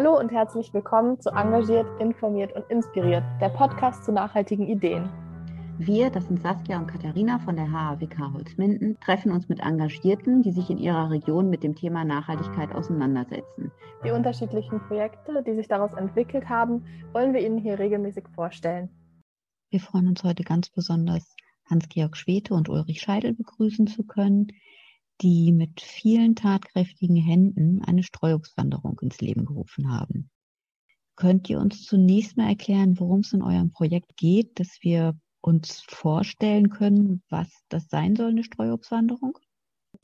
Hallo und herzlich willkommen zu Engagiert, Informiert und Inspiriert, der Podcast zu nachhaltigen Ideen. Wir, das sind Saskia und Katharina von der HAWK Holzminden, treffen uns mit Engagierten, die sich in ihrer Region mit dem Thema Nachhaltigkeit auseinandersetzen. Die unterschiedlichen Projekte, die sich daraus entwickelt haben, wollen wir Ihnen hier regelmäßig vorstellen. Wir freuen uns heute ganz besonders, Hans-Georg Schwete und Ulrich Scheidel begrüßen zu können, die mit vielen tatkräftigen Händen eine Streuobstwanderung ins Leben gerufen haben. Könnt ihr uns zunächst mal erklären, worum es in eurem Projekt geht, dass wir uns vorstellen können, was das sein soll, eine Streuobstwanderung?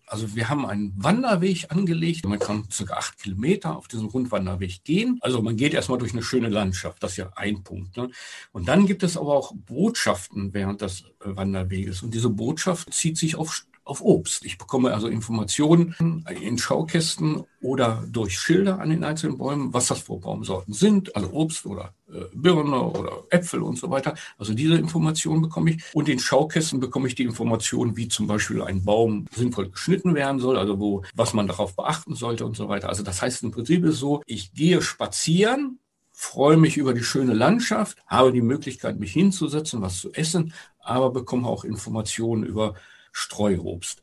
Also wir haben einen Wanderweg angelegt. Man kann circa acht Kilometer auf diesem Rundwanderweg gehen. Also man geht erstmal durch eine schöne Landschaft. Das ist ja ein Punkt. Ne? Und dann gibt es aber auch Botschaften während des äh, Wanderweges. Und diese Botschaft zieht sich auf auf Obst. Ich bekomme also Informationen in Schaukästen oder durch Schilder an den einzelnen Bäumen, was das für Baumsorten sind, also Obst oder äh, Birne oder Äpfel und so weiter. Also diese Informationen bekomme ich. Und in Schaukästen bekomme ich die Informationen, wie zum Beispiel ein Baum sinnvoll geschnitten werden soll, also wo, was man darauf beachten sollte und so weiter. Also das heißt im Prinzip ist so, ich gehe spazieren, freue mich über die schöne Landschaft, habe die Möglichkeit, mich hinzusetzen, was zu essen, aber bekomme auch Informationen über Streuobst.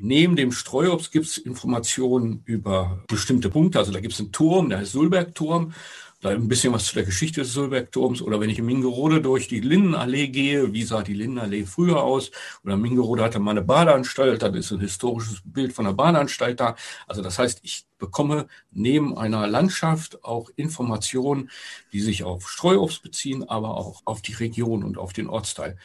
Neben dem Streuobst gibt es Informationen über bestimmte Punkte. Also da gibt es einen Turm, der heißt Sulbergturm. Da ein bisschen was zu der Geschichte des Sulbergturms. Oder wenn ich in Mingerode durch die Lindenallee gehe, wie sah die Lindenallee früher aus? Oder Mingerode hatte mal eine Badeanstalt, dann ist ein historisches Bild von der Badeanstalt da. Also das heißt, ich bekomme neben einer Landschaft auch Informationen, die sich auf Streuobst beziehen, aber auch auf die Region und auf den Ortsteil.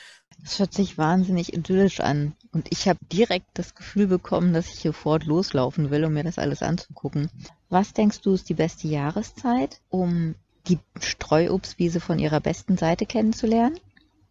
Das hört sich wahnsinnig idyllisch an. Und ich habe direkt das Gefühl bekommen, dass ich hier fort loslaufen will, um mir das alles anzugucken. Was denkst du ist die beste Jahreszeit, um die Streuobstwiese von ihrer besten Seite kennenzulernen?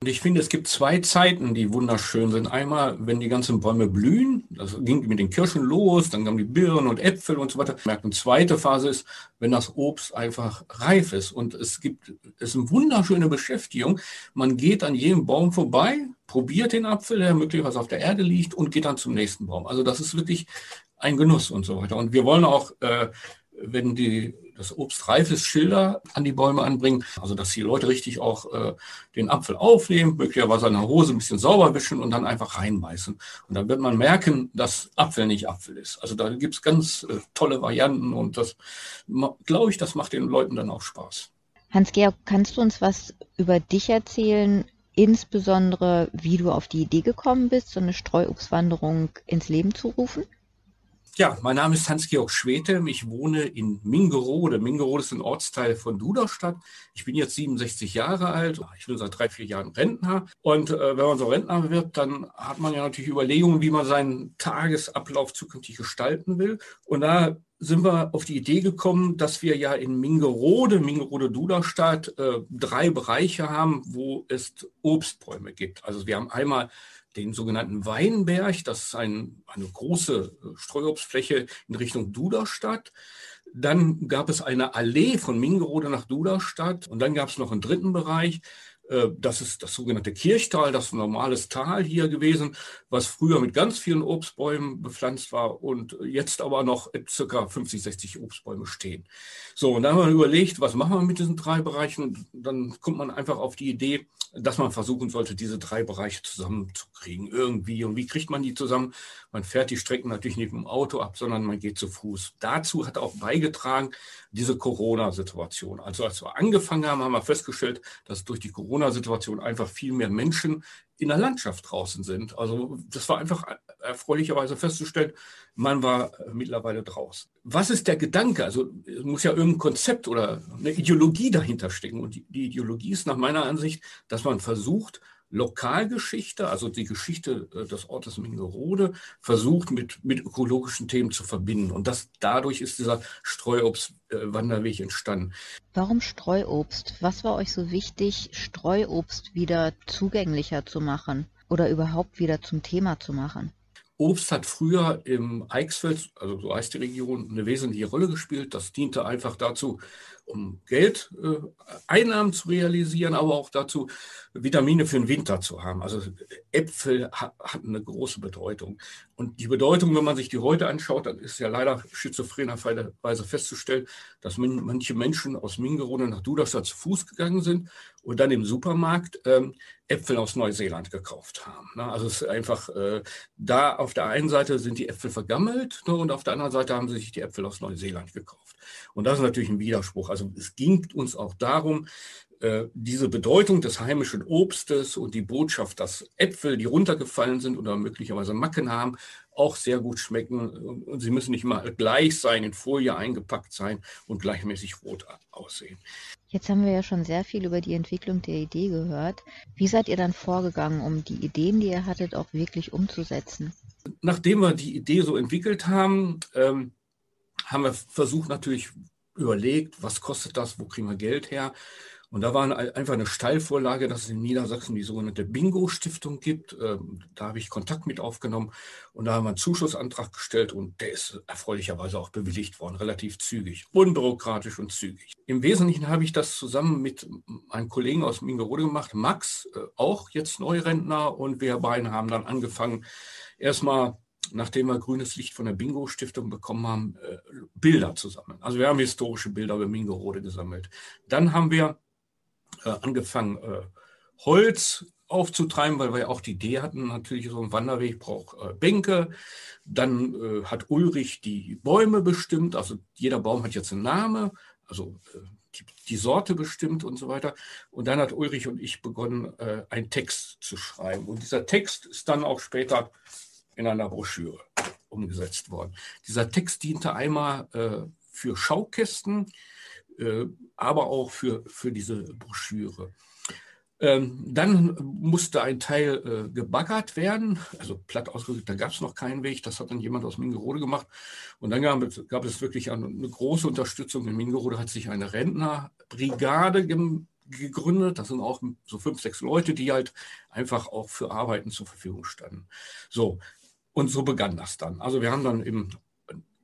Und ich finde, es gibt zwei Zeiten, die wunderschön sind. Einmal, wenn die ganzen Bäume blühen, das ging mit den Kirschen los, dann kamen die Birnen und Äpfel und so weiter. Und zweite Phase ist, wenn das Obst einfach reif ist. Und es gibt, es ist eine wunderschöne Beschäftigung. Man geht an jedem Baum vorbei, probiert den Apfel, der möglicherweise auf der Erde liegt und geht dann zum nächsten Baum. Also das ist wirklich ein Genuss und so weiter. Und wir wollen auch, äh, wenn die das Obst reif ist, Schilder an die Bäume anbringen, also dass die Leute richtig auch äh, den Apfel aufnehmen, möglicherweise an der Hose ein bisschen sauber wischen und dann einfach reinbeißen. Und dann wird man merken, dass Apfel nicht Apfel ist. Also da gibt es ganz äh, tolle Varianten und das glaube ich, das macht den Leuten dann auch Spaß. Hans-Georg, kannst du uns was über dich erzählen, insbesondere wie du auf die Idee gekommen bist, so eine Streuobstwanderung ins Leben zu rufen? Ja, mein Name ist Hans-Georg Schwete. Ich wohne in Mingerode. Mingerode ist ein Ortsteil von Duderstadt. Ich bin jetzt 67 Jahre alt. Ich bin seit drei, vier Jahren Rentner. Und äh, wenn man so Rentner wird, dann hat man ja natürlich Überlegungen, wie man seinen Tagesablauf zukünftig gestalten will. Und da sind wir auf die Idee gekommen, dass wir ja in Mingerode, Mingerode-Duderstadt, äh, drei Bereiche haben, wo es Obstbäume gibt. Also wir haben einmal den sogenannten Weinberg. Das ist ein, eine große äh, Streuobstfläche in Richtung Duderstadt. Dann gab es eine Allee von Mingerode nach Duderstadt. Und dann gab es noch einen dritten Bereich. Äh, das ist das sogenannte Kirchtal, das normales Tal hier gewesen, was früher mit ganz vielen Obstbäumen bepflanzt war und jetzt aber noch circa 50, 60 Obstbäume stehen. So, und dann haben wir überlegt, was machen wir mit diesen drei Bereichen? Dann kommt man einfach auf die Idee, dass man versuchen sollte, diese drei Bereiche zusammenzukriegen irgendwie. Und wie kriegt man die zusammen? Man fährt die Strecken natürlich nicht mit dem Auto ab, sondern man geht zu Fuß. Dazu hat auch beigetragen diese Corona-Situation. Also als wir angefangen haben, haben wir festgestellt, dass durch die Corona-Situation einfach viel mehr Menschen in der Landschaft draußen sind. Also das war einfach erfreulicherweise festzustellen, man war mittlerweile draußen. Was ist der Gedanke? Also es muss ja irgendein Konzept oder eine Ideologie dahinter stecken. Und die Ideologie ist nach meiner Ansicht, dass man versucht, Lokalgeschichte, also die Geschichte äh, des Ortes Mingerode, versucht mit, mit ökologischen Themen zu verbinden. Und das, dadurch ist dieser Streuobst-Wanderweg entstanden. Warum Streuobst? Was war euch so wichtig, Streuobst wieder zugänglicher zu machen oder überhaupt wieder zum Thema zu machen? Obst hat früher im Eichsfeld, also so heißt die Region, eine wesentliche Rolle gespielt. Das diente einfach dazu, um Geld, äh, zu realisieren, aber auch dazu, Vitamine für den Winter zu haben. Also Äpfel ha hatten eine große Bedeutung. Und die Bedeutung, wenn man sich die heute anschaut, dann ist ja leider schizophrenerweise festzustellen, dass manche Menschen aus Mingerode nach Duderstadt zu Fuß gegangen sind und dann im Supermarkt ähm, Äpfel aus Neuseeland gekauft haben. Also es ist einfach, äh, da auf der einen Seite sind die Äpfel vergammelt ne, und auf der anderen Seite haben sie sich die Äpfel aus Neuseeland gekauft. Und das ist natürlich ein Widerspruch. Also es ging uns auch darum, äh, diese Bedeutung des heimischen Obstes und die Botschaft, dass Äpfel, die runtergefallen sind oder möglicherweise Macken haben, auch sehr gut schmecken. Und sie müssen nicht mal gleich sein, in Folie eingepackt sein und gleichmäßig rot aussehen. Jetzt haben wir ja schon sehr viel über die Entwicklung der Idee gehört. Wie seid ihr dann vorgegangen, um die Ideen, die ihr hattet, auch wirklich umzusetzen? Nachdem wir die Idee so entwickelt haben, ähm, haben wir versucht natürlich überlegt, was kostet das, wo kriegen wir Geld her. Und da war einfach eine Steilvorlage, dass es in Niedersachsen die sogenannte Bingo-Stiftung gibt. Ähm, da habe ich Kontakt mit aufgenommen und da haben wir einen Zuschussantrag gestellt und der ist erfreulicherweise auch bewilligt worden, relativ zügig, unbürokratisch und zügig. Im Wesentlichen habe ich das zusammen mit einem Kollegen aus Mingerode gemacht, Max, äh, auch jetzt Neurentner und wir beiden haben dann angefangen, erstmal nachdem wir grünes Licht von der Bingo-Stiftung bekommen haben, äh, Bilder zu sammeln. Also wir haben historische Bilder über Mingerode gesammelt. Dann haben wir äh, angefangen, äh, Holz aufzutreiben, weil wir ja auch die Idee hatten, natürlich so ein Wanderweg braucht äh, Bänke. Dann äh, hat Ulrich die Bäume bestimmt, also jeder Baum hat jetzt einen Namen, also äh, die, die, Sorte bestimmt und so weiter. Und dann hat Ulrich und ich begonnen, äh, einen Text zu schreiben. Und dieser Text ist dann auch später in einer Broschüre umgesetzt worden. Dieser Text diente einmal äh, für Schaukästen, äh, aber auch für, für diese Broschüre. Ähm, dann musste ein Teil äh, gebaggert werden, also platt ausgedrückt, da gab es noch keinen Weg, das hat dann jemand aus Mingerode gemacht. Und dann gab es, gab es wirklich eine, eine, große Unterstützung. In Mingerode hat sich eine Rentnerbrigade gegründet. Das sind auch so fünf, sechs Leute, die halt einfach auch für Arbeiten zur Verfügung standen. So, und so begann das dann. Also wir haben dann im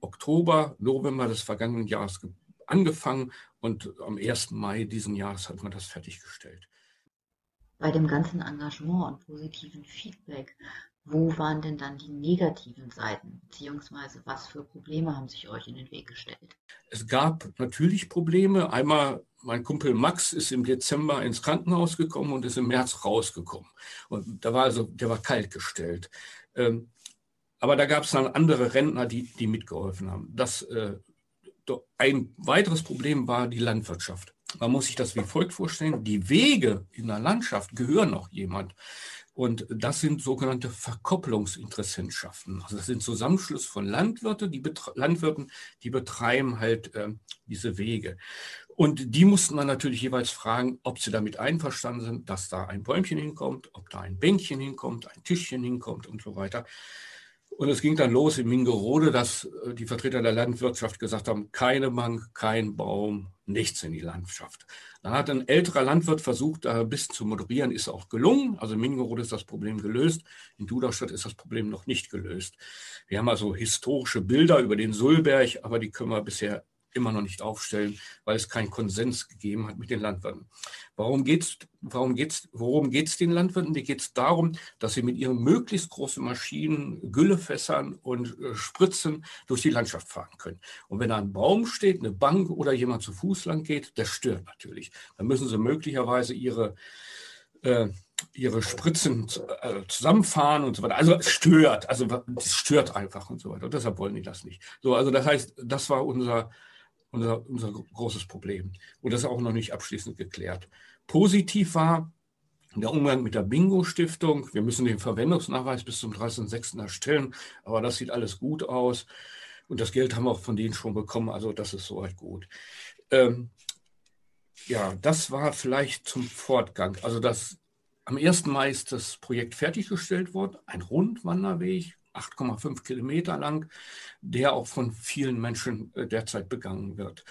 Oktober, November des vergangenen Jahres angefangen und am 1. Mai diesen Jahres hat man das fertiggestellt. Bei dem ganzen Engagement und positiven Feedback, wo waren denn dann die negativen Seiten, beziehungsweise was für Probleme haben sich euch in den Weg gestellt? Es gab natürlich Probleme. Einmal, mein Kumpel Max ist im Dezember ins Krankenhaus gekommen und ist im März rausgekommen. Und da war also, der war kalt gestellt. Ähm, aber da gab es dann andere Rentner, die, die mitgeholfen haben. Das äh, ein weiteres Problem war die Landwirtschaft. Man muss sich das wie folgt vorstellen. Die Wege in der Landschaft gehören noch jemand. Und das sind sogenannte Verkopplungsinteressentschaften. Also das sind Zusammenschlüsse von Landwirte, die Landwirten, die betreiben halt äh, diese Wege. Und die mussten dann natürlich jeweils fragen, ob sie damit einverstanden sind, dass da ein Bäumchen hinkommt, ob da ein Bänkchen hinkommt, ein Tischchen hinkommt und so weiter. Und es ging dann los in Mingerode, dass äh, die Vertreter der Landwirtschaft gesagt haben, keine Bank, kein Baum, nichts in die Landschaft. Dann hat ein älterer Landwirt versucht, da ein bisschen zu moderieren, ist auch gelungen. Also in Mingerode ist das Problem gelöst. In Duderstadt ist das Problem noch nicht gelöst. Wir haben also historische Bilder über den Sulberg, aber die können wir bisher immer noch nicht aufstellen, weil es keinen Konsens gegeben hat mit den Landwirten. Warum geht's, warum geht's, worum geht es den Landwirten? Die geht es darum, dass sie mit ihren möglichst großen Maschinen, Güllefässern und äh, Spritzen durch die Landschaft fahren können. Und wenn da ein Baum steht, eine Bank oder jemand zu Fuß lang geht, das stört natürlich. Dann müssen sie möglicherweise ihre äh, ihre Spritzen äh, zusammenfahren und so weiter. Also es stört, also es stört einfach und so weiter. Und deshalb wollen die das nicht. So, also das heißt, das war unser unser, unser großes Problem. Und das ist auch noch nicht abschließend geklärt. Positiv war der Umgang mit der Bingo-Stiftung. Wir müssen den Verwendungsnachweis bis zum 30.06. erstellen, aber das sieht alles gut aus. Und das Geld haben wir auch von denen schon bekommen, also das ist soweit gut. Ähm, ja, das war vielleicht zum Fortgang. Also das, am 1. Mai ist das Projekt fertiggestellt worden, ein Rundwanderweg, 8,5 Kilometer lang, der auch von vielen Menschen äh, derzeit begangen wird.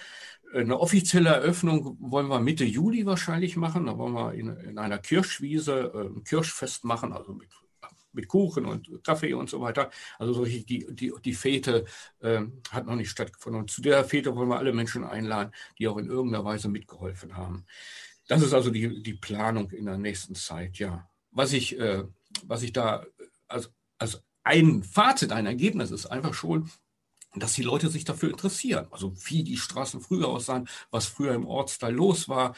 Eine offizielle Eröffnung wollen wir Mitte Juli wahrscheinlich machen. Da wollen wir in, in einer Kirschwiese äh, ein Kirschfest machen, also mit mit Kuchen und Kaffee und so weiter. Also so die, die, die Fete äh, hat noch nicht stattgefunden. Und zu der Fete wollen wir alle Menschen einladen, die auch in irgendeiner Weise mitgeholfen haben. Das ist also die, die Planung in der nächsten Zeit, ja. Was ich, äh, was ich da als, als ein Fazit, ein Ergebnis ist einfach schon, dass die Leute sich dafür interessieren. Also wie die Straßen früher aussahen, was früher im Ortsteil los war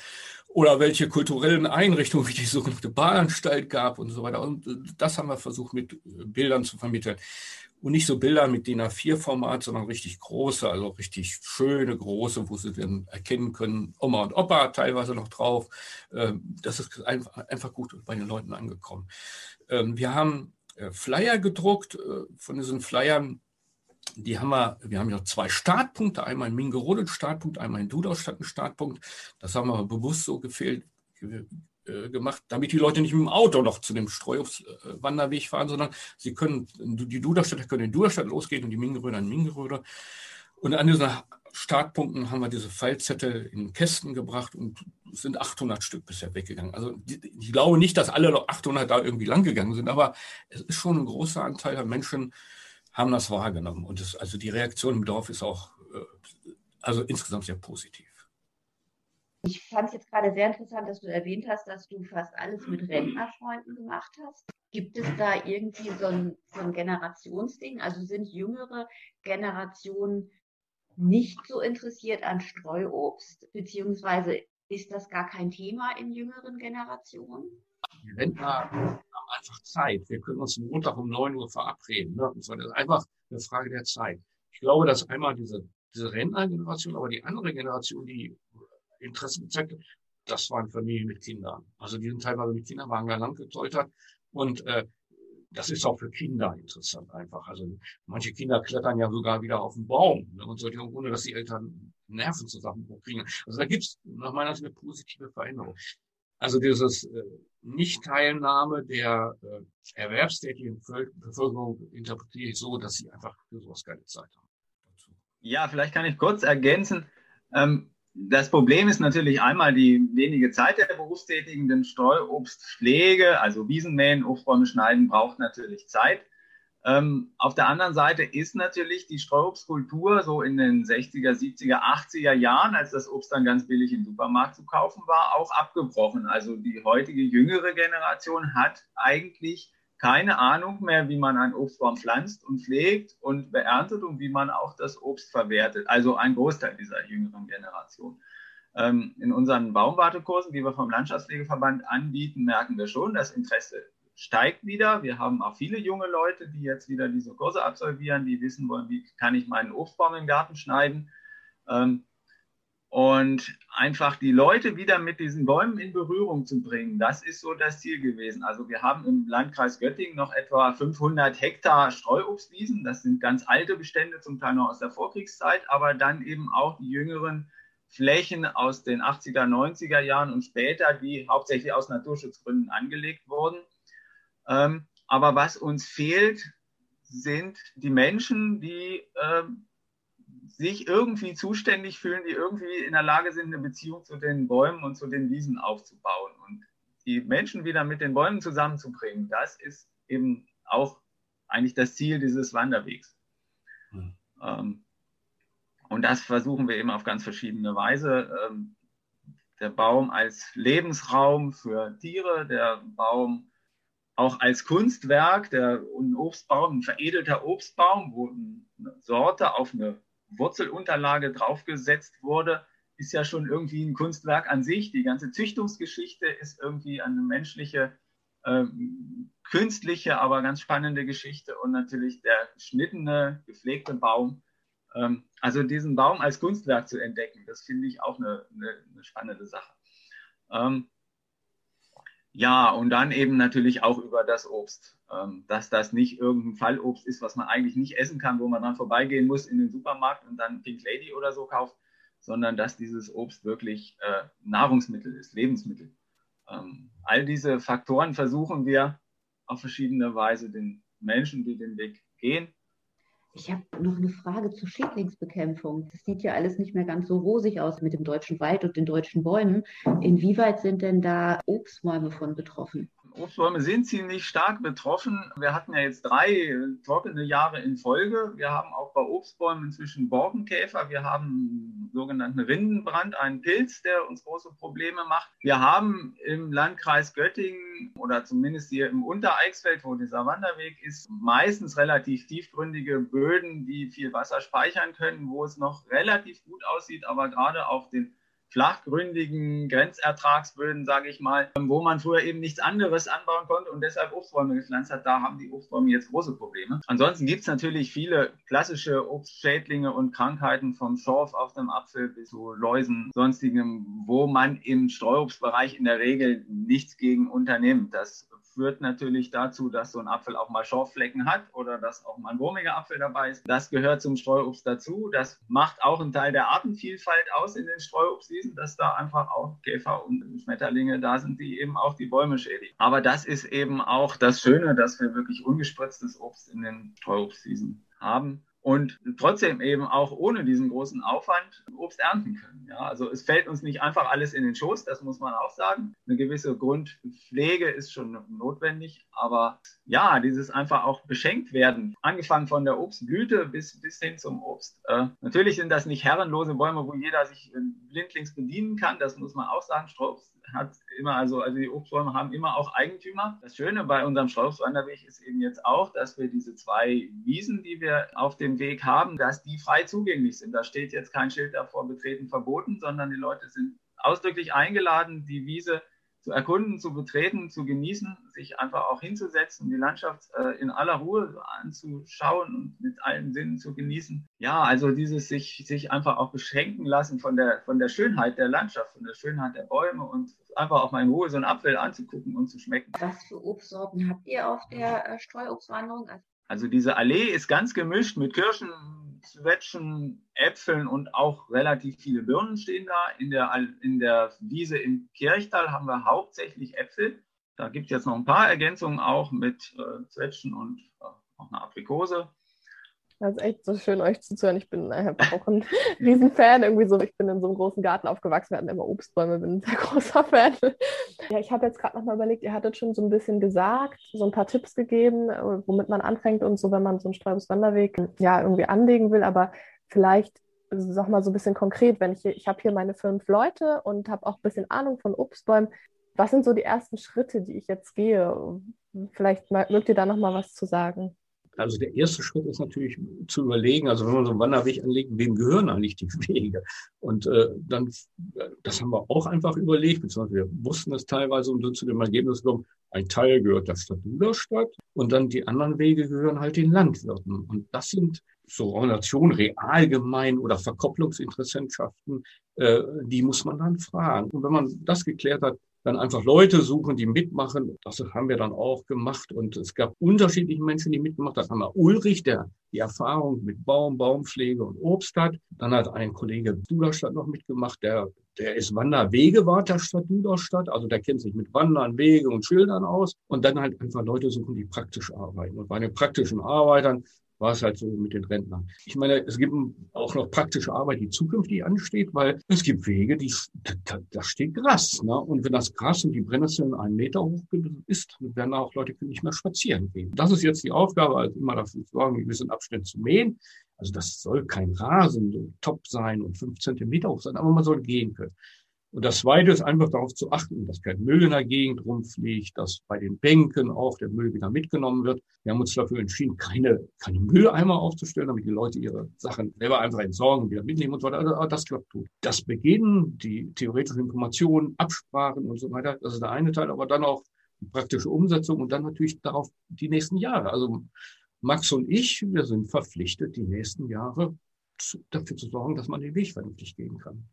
oder welche kulturellen Einrichtungen wie die sogenannte Bahnanstalt gab und so weiter. Und äh, das haben wir versucht mit äh, Bildern zu vermitteln. Und nicht so Bilder mit DIN A4-Format, sondern richtig große, also richtig schöne, große, wo sie dann erkennen können, Oma und Opa teilweise noch drauf. Ähm, das ist einfach gut bei den Leuten angekommen. Ähm, wir haben Flyer gedruckt. Von diesen Flyern die haben wir, wir haben ja zwei Startpunkte, einmal in Mingerode Startpunkt, einmal in Dudaustadt einen Startpunkt. Das haben wir bewusst so gefehlt, äh, gemacht, damit die Leute nicht mit dem Auto noch zu dem Streuobstwanderweg fahren, sondern sie können, die Duderstädter können in Duderstadt losgehen und die Mingeröder in Mingeröder. Und an diesen Startpunkten haben wir diese Fallzettel in Kästen gebracht und sind 800 Stück bisher weggegangen. Also ich glaube nicht, dass alle 800 da irgendwie langgegangen sind, aber es ist schon ein großer Anteil der Menschen, haben das wahrgenommen. Und das, also die Reaktion im Dorf ist auch äh, also insgesamt sehr positiv. Ich fand es jetzt gerade sehr interessant, dass du erwähnt hast, dass du fast alles mit Rentnerfreunden gemacht hast. Gibt es da irgendwie so ein, so ein Generationsding? Also sind jüngere Generationen nicht so interessiert an Streuobst, beziehungsweise ist das gar kein Thema in jüngeren Generationen? Die Rentner haben einfach Zeit. Wir können uns Montag um 9 Uhr verabreden. Ne? Das ist einfach eine Frage der Zeit. Ich glaube, dass einmal diese, diese Rentnergeneration, aber die andere Generation, die Interesse gezeigt hat, das waren Familien mit Kindern. Also die sind teilweise mit Kinderwagen da lang getäutert. Und äh, das ist auch für Kinder interessant einfach. Also manche Kinder klettern ja sogar wieder auf den Baum ne, und so, ohne dass die Eltern Nerven zusammenkriegen. Also da gibt's nach meiner Sicht eine positive Veränderung. Also dieses äh, Nicht-Teilnahme der äh, erwerbstätigen Bevölkerung interpretiere ich so, dass sie einfach für sowas keine Zeit haben. Ja, vielleicht kann ich kurz ergänzen. Ähm, das Problem ist natürlich einmal die wenige Zeit der Berufstätigen, denn Streuobstpflege, also Wiesenmähen, Obstbäume schneiden, braucht natürlich Zeit. Ähm, auf der anderen Seite ist natürlich die Streuobstkultur so in den 60er, 70er, 80er Jahren, als das Obst dann ganz billig im Supermarkt zu kaufen war, auch abgebrochen. Also die heutige jüngere Generation hat eigentlich keine Ahnung mehr, wie man einen Obstbaum pflanzt und pflegt und beerntet und wie man auch das Obst verwertet. Also ein Großteil dieser jüngeren Generation. Ähm, in unseren Baumwartekursen, die wir vom Landschaftspflegeverband anbieten, merken wir schon, das Interesse steigt wieder. Wir haben auch viele junge Leute, die jetzt wieder diese Kurse absolvieren, die wissen wollen, wie kann ich meinen Obstbaum im Garten schneiden. Ähm, und einfach die Leute wieder mit diesen Bäumen in Berührung zu bringen, das ist so das Ziel gewesen. Also wir haben im Landkreis Göttingen noch etwa 500 Hektar Streuobstwiesen. Das sind ganz alte Bestände, zum Teil noch aus der Vorkriegszeit, aber dann eben auch die jüngeren Flächen aus den 80er, 90er Jahren und später, die hauptsächlich aus Naturschutzgründen angelegt wurden. Ähm, aber was uns fehlt, sind die Menschen, die ähm, sich irgendwie zuständig fühlen, die irgendwie in der Lage sind, eine Beziehung zu den Bäumen und zu den Wiesen aufzubauen. Und die Menschen wieder mit den Bäumen zusammenzubringen, das ist eben auch eigentlich das Ziel dieses Wanderwegs. Mhm. Ähm, und das versuchen wir eben auf ganz verschiedene Weise. Ähm, der Baum als Lebensraum für Tiere, der Baum auch als Kunstwerk, der ein Obstbaum, ein veredelter Obstbaum, wo eine Sorte auf eine Wurzelunterlage draufgesetzt wurde, ist ja schon irgendwie ein Kunstwerk an sich. Die ganze Züchtungsgeschichte ist irgendwie eine menschliche, äh, künstliche, aber ganz spannende Geschichte und natürlich der geschnittene, gepflegte Baum. Ähm, also diesen Baum als Kunstwerk zu entdecken, das finde ich auch eine, eine, eine spannende Sache. Ähm, ja, und dann eben natürlich auch über das Obst. Ähm, dass das nicht irgendein Fallobst ist, was man eigentlich nicht essen kann, wo man dran vorbeigehen muss in den Supermarkt und dann Pink Lady oder so kauft, sondern dass dieses Obst wirklich äh, Nahrungsmittel ist, Lebensmittel. Ähm, all diese Faktoren versuchen wir auf verschiedene Weise den Menschen, die den Weg gehen, ich habe noch eine Frage zur Schädlingsbekämpfung. Das sieht ja alles nicht mehr ganz so rosig aus mit dem deutschen Wald und den deutschen Bäumen. Inwieweit sind denn da Obstbäume von betroffen? Obstbäume sind ziemlich stark betroffen. Wir hatten ja jetzt drei trockene Jahre in Folge. Wir haben auch bei Obstbäumen inzwischen Borkenkäfer. Wir haben sogenannten Rindenbrand, einen Pilz, der uns große Probleme macht. Wir haben im Landkreis Göttingen oder zumindest hier im Untereichsfeld, wo dieser Wanderweg ist, meistens relativ tiefgründige Böden, die viel Wasser speichern können, wo es noch relativ gut aussieht, aber gerade auf den flachgründigen Grenzertragsböden, sage ich mal, wo man früher eben nichts anderes anbauen konnte und deshalb Obstbäume gepflanzt hat. Da haben die Obstbäume jetzt große Probleme. Ansonsten gibt es natürlich viele klassische Obstschädlinge und Krankheiten vom Schorf auf dem Apfel bis zu Läusen, sonstigem, wo man im Streuobstbereich in der Regel nichts gegen unternimmt. Das führt natürlich dazu, dass so ein Apfel auch mal Schorfflecken hat oder dass auch mal ein wurmiger Apfel dabei ist. Das gehört zum Streuobst dazu. Das macht auch einen Teil der Artenvielfalt aus in den Streuobstwiesen, dass da einfach auch Käfer und Schmetterlinge da sind, die eben auch die Bäume schädigen. Aber das ist eben auch das Schöne, dass wir wirklich ungespritztes Obst in den Streuobstwiesen haben und trotzdem eben auch ohne diesen großen Aufwand Obst ernten können. Ja, also es fällt uns nicht einfach alles in den Schoß, das muss man auch sagen. Eine gewisse Grundpflege ist schon notwendig, aber ja, dieses einfach auch beschenkt werden, angefangen von der Obstblüte bis, bis hin zum Obst. Äh, natürlich sind das nicht herrenlose Bäume, wo jeder sich äh, blindlings bedienen kann, das muss man auch sagen. Strauß hat immer, also, also die Obstbäume haben immer auch Eigentümer. Das Schöne bei unserem Straußwanderweg ist eben jetzt auch, dass wir diese zwei Wiesen, die wir auf dem Weg haben, dass die frei zugänglich sind. Da steht jetzt kein Schild davor, betreten verboten, sondern die Leute sind ausdrücklich eingeladen, die Wiese zu erkunden, zu betreten, zu genießen, sich einfach auch hinzusetzen, die Landschaft äh, in aller Ruhe anzuschauen und mit allen Sinnen zu genießen. Ja, also dieses sich, sich einfach auch beschränken lassen von der, von der Schönheit der Landschaft, von der Schönheit der Bäume und einfach auch mal in Ruhe so einen Apfel anzugucken und zu schmecken. Was für Obstsorten habt ihr auf der äh, Streuobstwanderung? Also diese Allee ist ganz gemischt mit Kirschen, Zwetschgen, Äpfeln und auch relativ viele Birnen stehen da. In der, in der Wiese im Kirchtal haben wir hauptsächlich Äpfel. Da gibt es jetzt noch ein paar Ergänzungen auch mit äh, Zwetschgen und äh, auch eine Aprikose. Das ist echt so schön, euch zuzuhören. Ich bin einfach auch ein Riesenfan. Irgendwie so, ich bin in so einem großen Garten aufgewachsen. Wir hatten immer Obstbäume, bin ein sehr großer Fan. Ja, ich habe jetzt gerade nochmal überlegt, ihr hattet schon so ein bisschen gesagt, so ein paar Tipps gegeben, äh, womit man anfängt und so, wenn man so einen Streubeswanderweg ja irgendwie anlegen will. Aber vielleicht sag mal so ein bisschen konkret, wenn ich ich habe hier meine fünf Leute und habe auch ein bisschen Ahnung von Obstbäumen. Was sind so die ersten Schritte, die ich jetzt gehe? Vielleicht mögt ihr da nochmal was zu sagen. Also der erste Schritt ist natürlich zu überlegen, also wenn man so einen Wanderweg anlegt, wem gehören eigentlich die Wege? Und äh, dann, das haben wir auch einfach überlegt, beziehungsweise wir wussten es teilweise und sind zu dem Ergebnis gekommen, ein Teil gehört der Stadt Duderstadt und dann die anderen Wege gehören halt den Landwirten. Und das sind so Organisationen, Realgemein oder Verkopplungsinteressentschaften, äh, die muss man dann fragen. Und wenn man das geklärt hat, dann einfach Leute suchen, die mitmachen. Das haben wir dann auch gemacht. Und es gab unterschiedliche Menschen, die mitgemacht haben. Haben wir Ulrich, der die Erfahrung mit Baum, Baumpflege und Obst hat. Dann hat ein Kollege Duderstadt noch mitgemacht, der, der ist Wanderwegewart der Stadt Duderstadt. Also der kennt sich mit Wandern, Wege und Schildern aus. Und dann halt einfach Leute suchen, die praktisch arbeiten. Und bei den praktischen Arbeitern war es halt so mit den Rentnern. Ich meine, es gibt auch noch praktische Arbeit, die zukünftig ansteht, weil es gibt Wege, die, da, da steht Gras. Ne? Und wenn das Gras und die Brennnesseln einen Meter hoch ist, werden auch Leute nicht mehr spazieren gehen. Das ist jetzt die Aufgabe, also immer dafür sorgen, einen gewissen Abstand zu mähen. Also das soll kein Rasen so top sein und fünf Zentimeter hoch sein, aber man soll gehen können. Und das Zweite ist einfach darauf zu achten, dass kein Müll in der Gegend rumfliegt, dass bei den Bänken auch der Müll wieder mitgenommen wird. Wir haben uns dafür entschieden, keine, keine Mülleimer aufzustellen, damit die Leute ihre Sachen selber einfach entsorgen, wieder mitnehmen und so weiter. Aber das klappt gut. Das Beginnen, die theoretischen Informationen, Absprachen und so weiter, das ist der eine Teil, aber dann auch die praktische Umsetzung und dann natürlich darauf die nächsten Jahre. Also Max und ich, wir sind verpflichtet, die nächsten Jahre dafür zu sorgen, dass man den Weg vernünftig gehen kann.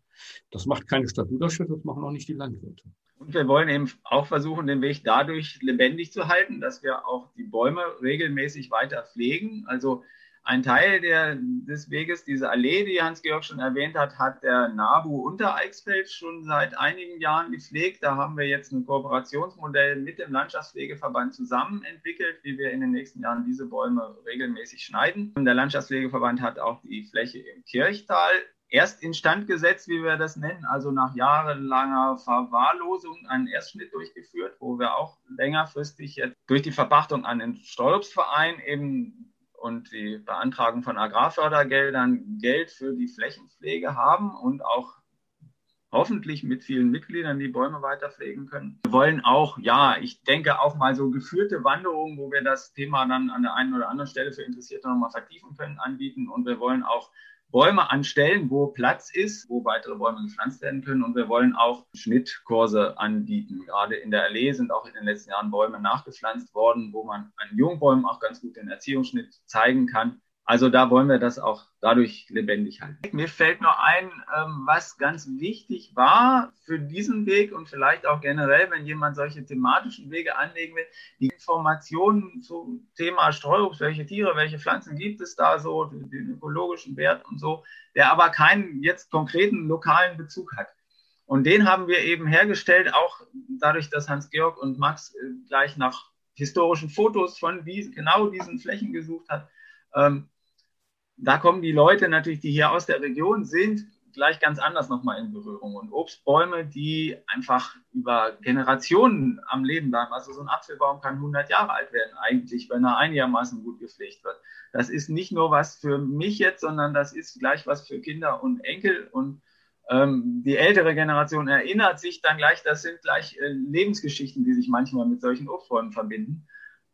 Das macht keine Stadt Duderstadt, das machen auch nicht die Landwirte. Und wir wollen eben auch versuchen, den Weg dadurch lebendig zu halten, dass wir auch die Bäume regelmäßig weiter pflegen. Also ein Teil der, des Weges, diese Allee, die Hans-Georg schon erwähnt hat, hat der NABU Untereichsfeld schon seit einigen Jahren gepflegt. Da haben wir jetzt ein Kooperationsmodell mit dem Landschaftspflegeverband zusammen entwickelt, wie wir in den nächsten Jahren diese Bäume regelmäßig schneiden. Und der Landschaftspflegeverband hat auch die Fläche im Kirchtal erst instand gesetzt, wie wir das nennen, also nach jahrelanger Verwahrlosung einen Erstschnitt durchgeführt, wo wir auch längerfristig jetzt durch die Verpachtung an den Steuerungsverein eben und die Beantragung von Agrarfördergeldern Geld für die Flächenpflege haben und auch hoffentlich mit vielen Mitgliedern die Bäume weiter pflegen können. Wir wollen auch, ja, ich denke auch mal so geführte Wanderungen, wo wir das Thema dann an der einen oder anderen Stelle für Interessierte nochmal vertiefen können, anbieten. Und wir wollen auch Bäume an Stellen, wo Platz ist, wo weitere Bäume gepflanzt werden können. Und wir wollen auch Schnittkurse anbieten. Gerade in der Allee sind auch in den letzten Jahren Bäume nachgepflanzt worden, wo man an Jungbäumen auch ganz gut den Erziehungsschnitt zeigen kann. Also da wollen wir das auch dadurch lebendig halten. Mir fällt noch ein, ähm, was ganz wichtig war für diesen Weg und vielleicht auch generell, wenn jemand solche thematischen Wege anlegen will, die Informationen zum Thema Streuobst, welche Tiere, welche Pflanzen gibt es da so, den ökologischen Wert und so, der aber keinen jetzt konkreten lokalen Bezug hat. Und den haben wir eben hergestellt, auch dadurch, dass Hans-Georg und Max äh, gleich nach historischen Fotos von wie, genau diesen Flächen gesucht hat. Da kommen die Leute natürlich, die hier aus der Region sind, gleich ganz anders nochmal in Berührung. Und Obstbäume, die einfach über Generationen am Leben bleiben. Also so ein Apfelbaum kann 100 Jahre alt werden eigentlich, wenn er einigermaßen gut gepflegt wird. Das ist nicht nur was für mich jetzt, sondern das ist gleich was für Kinder und Enkel. Und ähm, die ältere Generation erinnert sich dann gleich, das sind gleich äh, Lebensgeschichten, die sich manchmal mit solchen Obstbäumen verbinden.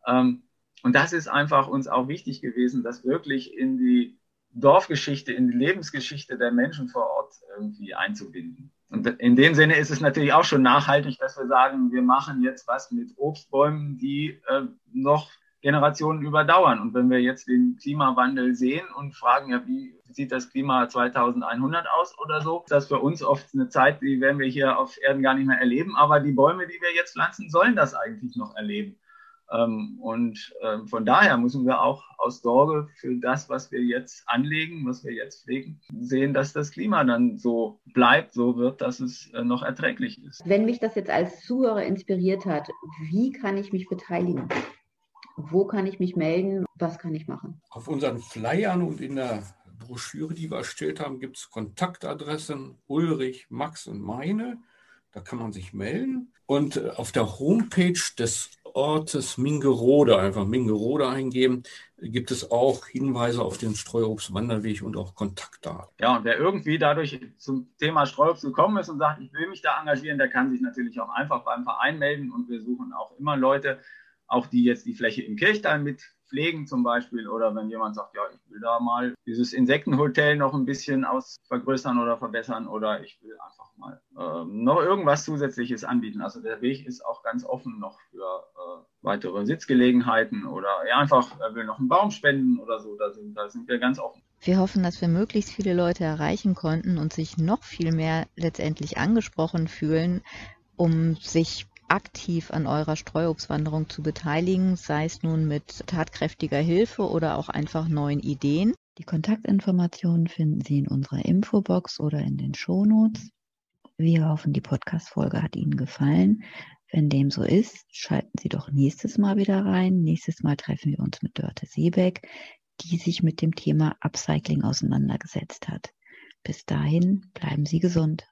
Ähm, und das ist einfach uns auch wichtig gewesen, das wirklich in die Dorfgeschichte, in die Lebensgeschichte der Menschen vor Ort irgendwie einzubinden. Und in dem Sinne ist es natürlich auch schon nachhaltig, dass wir sagen, wir machen jetzt was mit Obstbäumen, die äh, noch Generationen überdauern. Und wenn wir jetzt den Klimawandel sehen und fragen, ja, wie sieht das Klima 2100 aus oder so, ist das für uns oft eine Zeit, die werden wir hier auf Erden gar nicht mehr erleben. Aber die Bäume, die wir jetzt pflanzen, sollen das eigentlich noch erleben. Ähm, und ähm, von daher müssen wir auch aus Sorge für das, was wir jetzt anlegen, was wir jetzt pflegen, sehen, dass das Klima dann so bleibt, so wird, dass es äh, noch erträglich ist. Wenn mich das jetzt als Zuhörer inspiriert hat, wie kann ich mich beteiligen? Wo kann ich mich melden? Was kann ich machen? Auf unseren Flyern und in der Broschüre, die wir erstellt haben, gibt es Kontaktadressen Ulrich, Max und meine. Da kann man sich melden. Und äh, auf der Homepage des Ortes Mingerode, einfach Mingerode eingeben, gibt es auch Hinweise auf den Streuobstwanderweg und auch Kontaktdaten. Ja, und wer irgendwie dadurch zum Thema Streuobst gekommen ist und sagt, ich will mich da engagieren, der kann sich natürlich auch einfach beim Verein melden und wir suchen auch immer Leute, auch die jetzt die Fläche im Kirchtal mit pflegen zum Beispiel oder wenn jemand sagt, ja, ich will da mal dieses Insektenhotel noch ein bisschen aus vergrößern oder verbessern oder ich will einfach mal äh, noch irgendwas Zusätzliches anbieten. Also der Weg ist auch ganz offen noch für äh, weitere Sitzgelegenheiten oder ja, einfach, er will noch einen Baum spenden oder so, da sind, da sind wir ganz offen. Wir hoffen, dass wir möglichst viele Leute erreichen konnten und sich noch viel mehr letztendlich angesprochen fühlen, um sich aktiv an eurer Streuobstwanderung zu beteiligen, sei es nun mit tatkräftiger Hilfe oder auch einfach neuen Ideen. Die Kontaktinformationen finden Sie in unserer Infobox oder in den Shownotes. Wir hoffen, die Podcast-Folge hat Ihnen gefallen. Wenn dem so ist, schalten Sie doch nächstes Mal wieder rein. Nächstes Mal treffen wir uns mit Dörte Seebeck, die sich mit dem Thema Upcycling auseinandergesetzt hat. Bis dahin bleiben Sie gesund.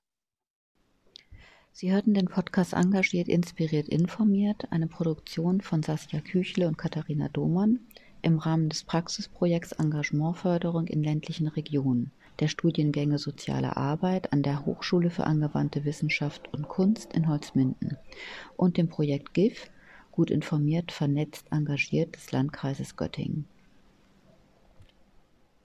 Sie hörten den Podcast Engagiert, Inspiriert, Informiert, eine Produktion von Saskia Küchle und Katharina Domann im Rahmen des Praxisprojekts Engagementförderung in ländlichen Regionen der Studiengänge Soziale Arbeit an der Hochschule für angewandte Wissenschaft und Kunst in Holzminden und dem Projekt GIF Gut informiert, vernetzt, engagiert des Landkreises Göttingen.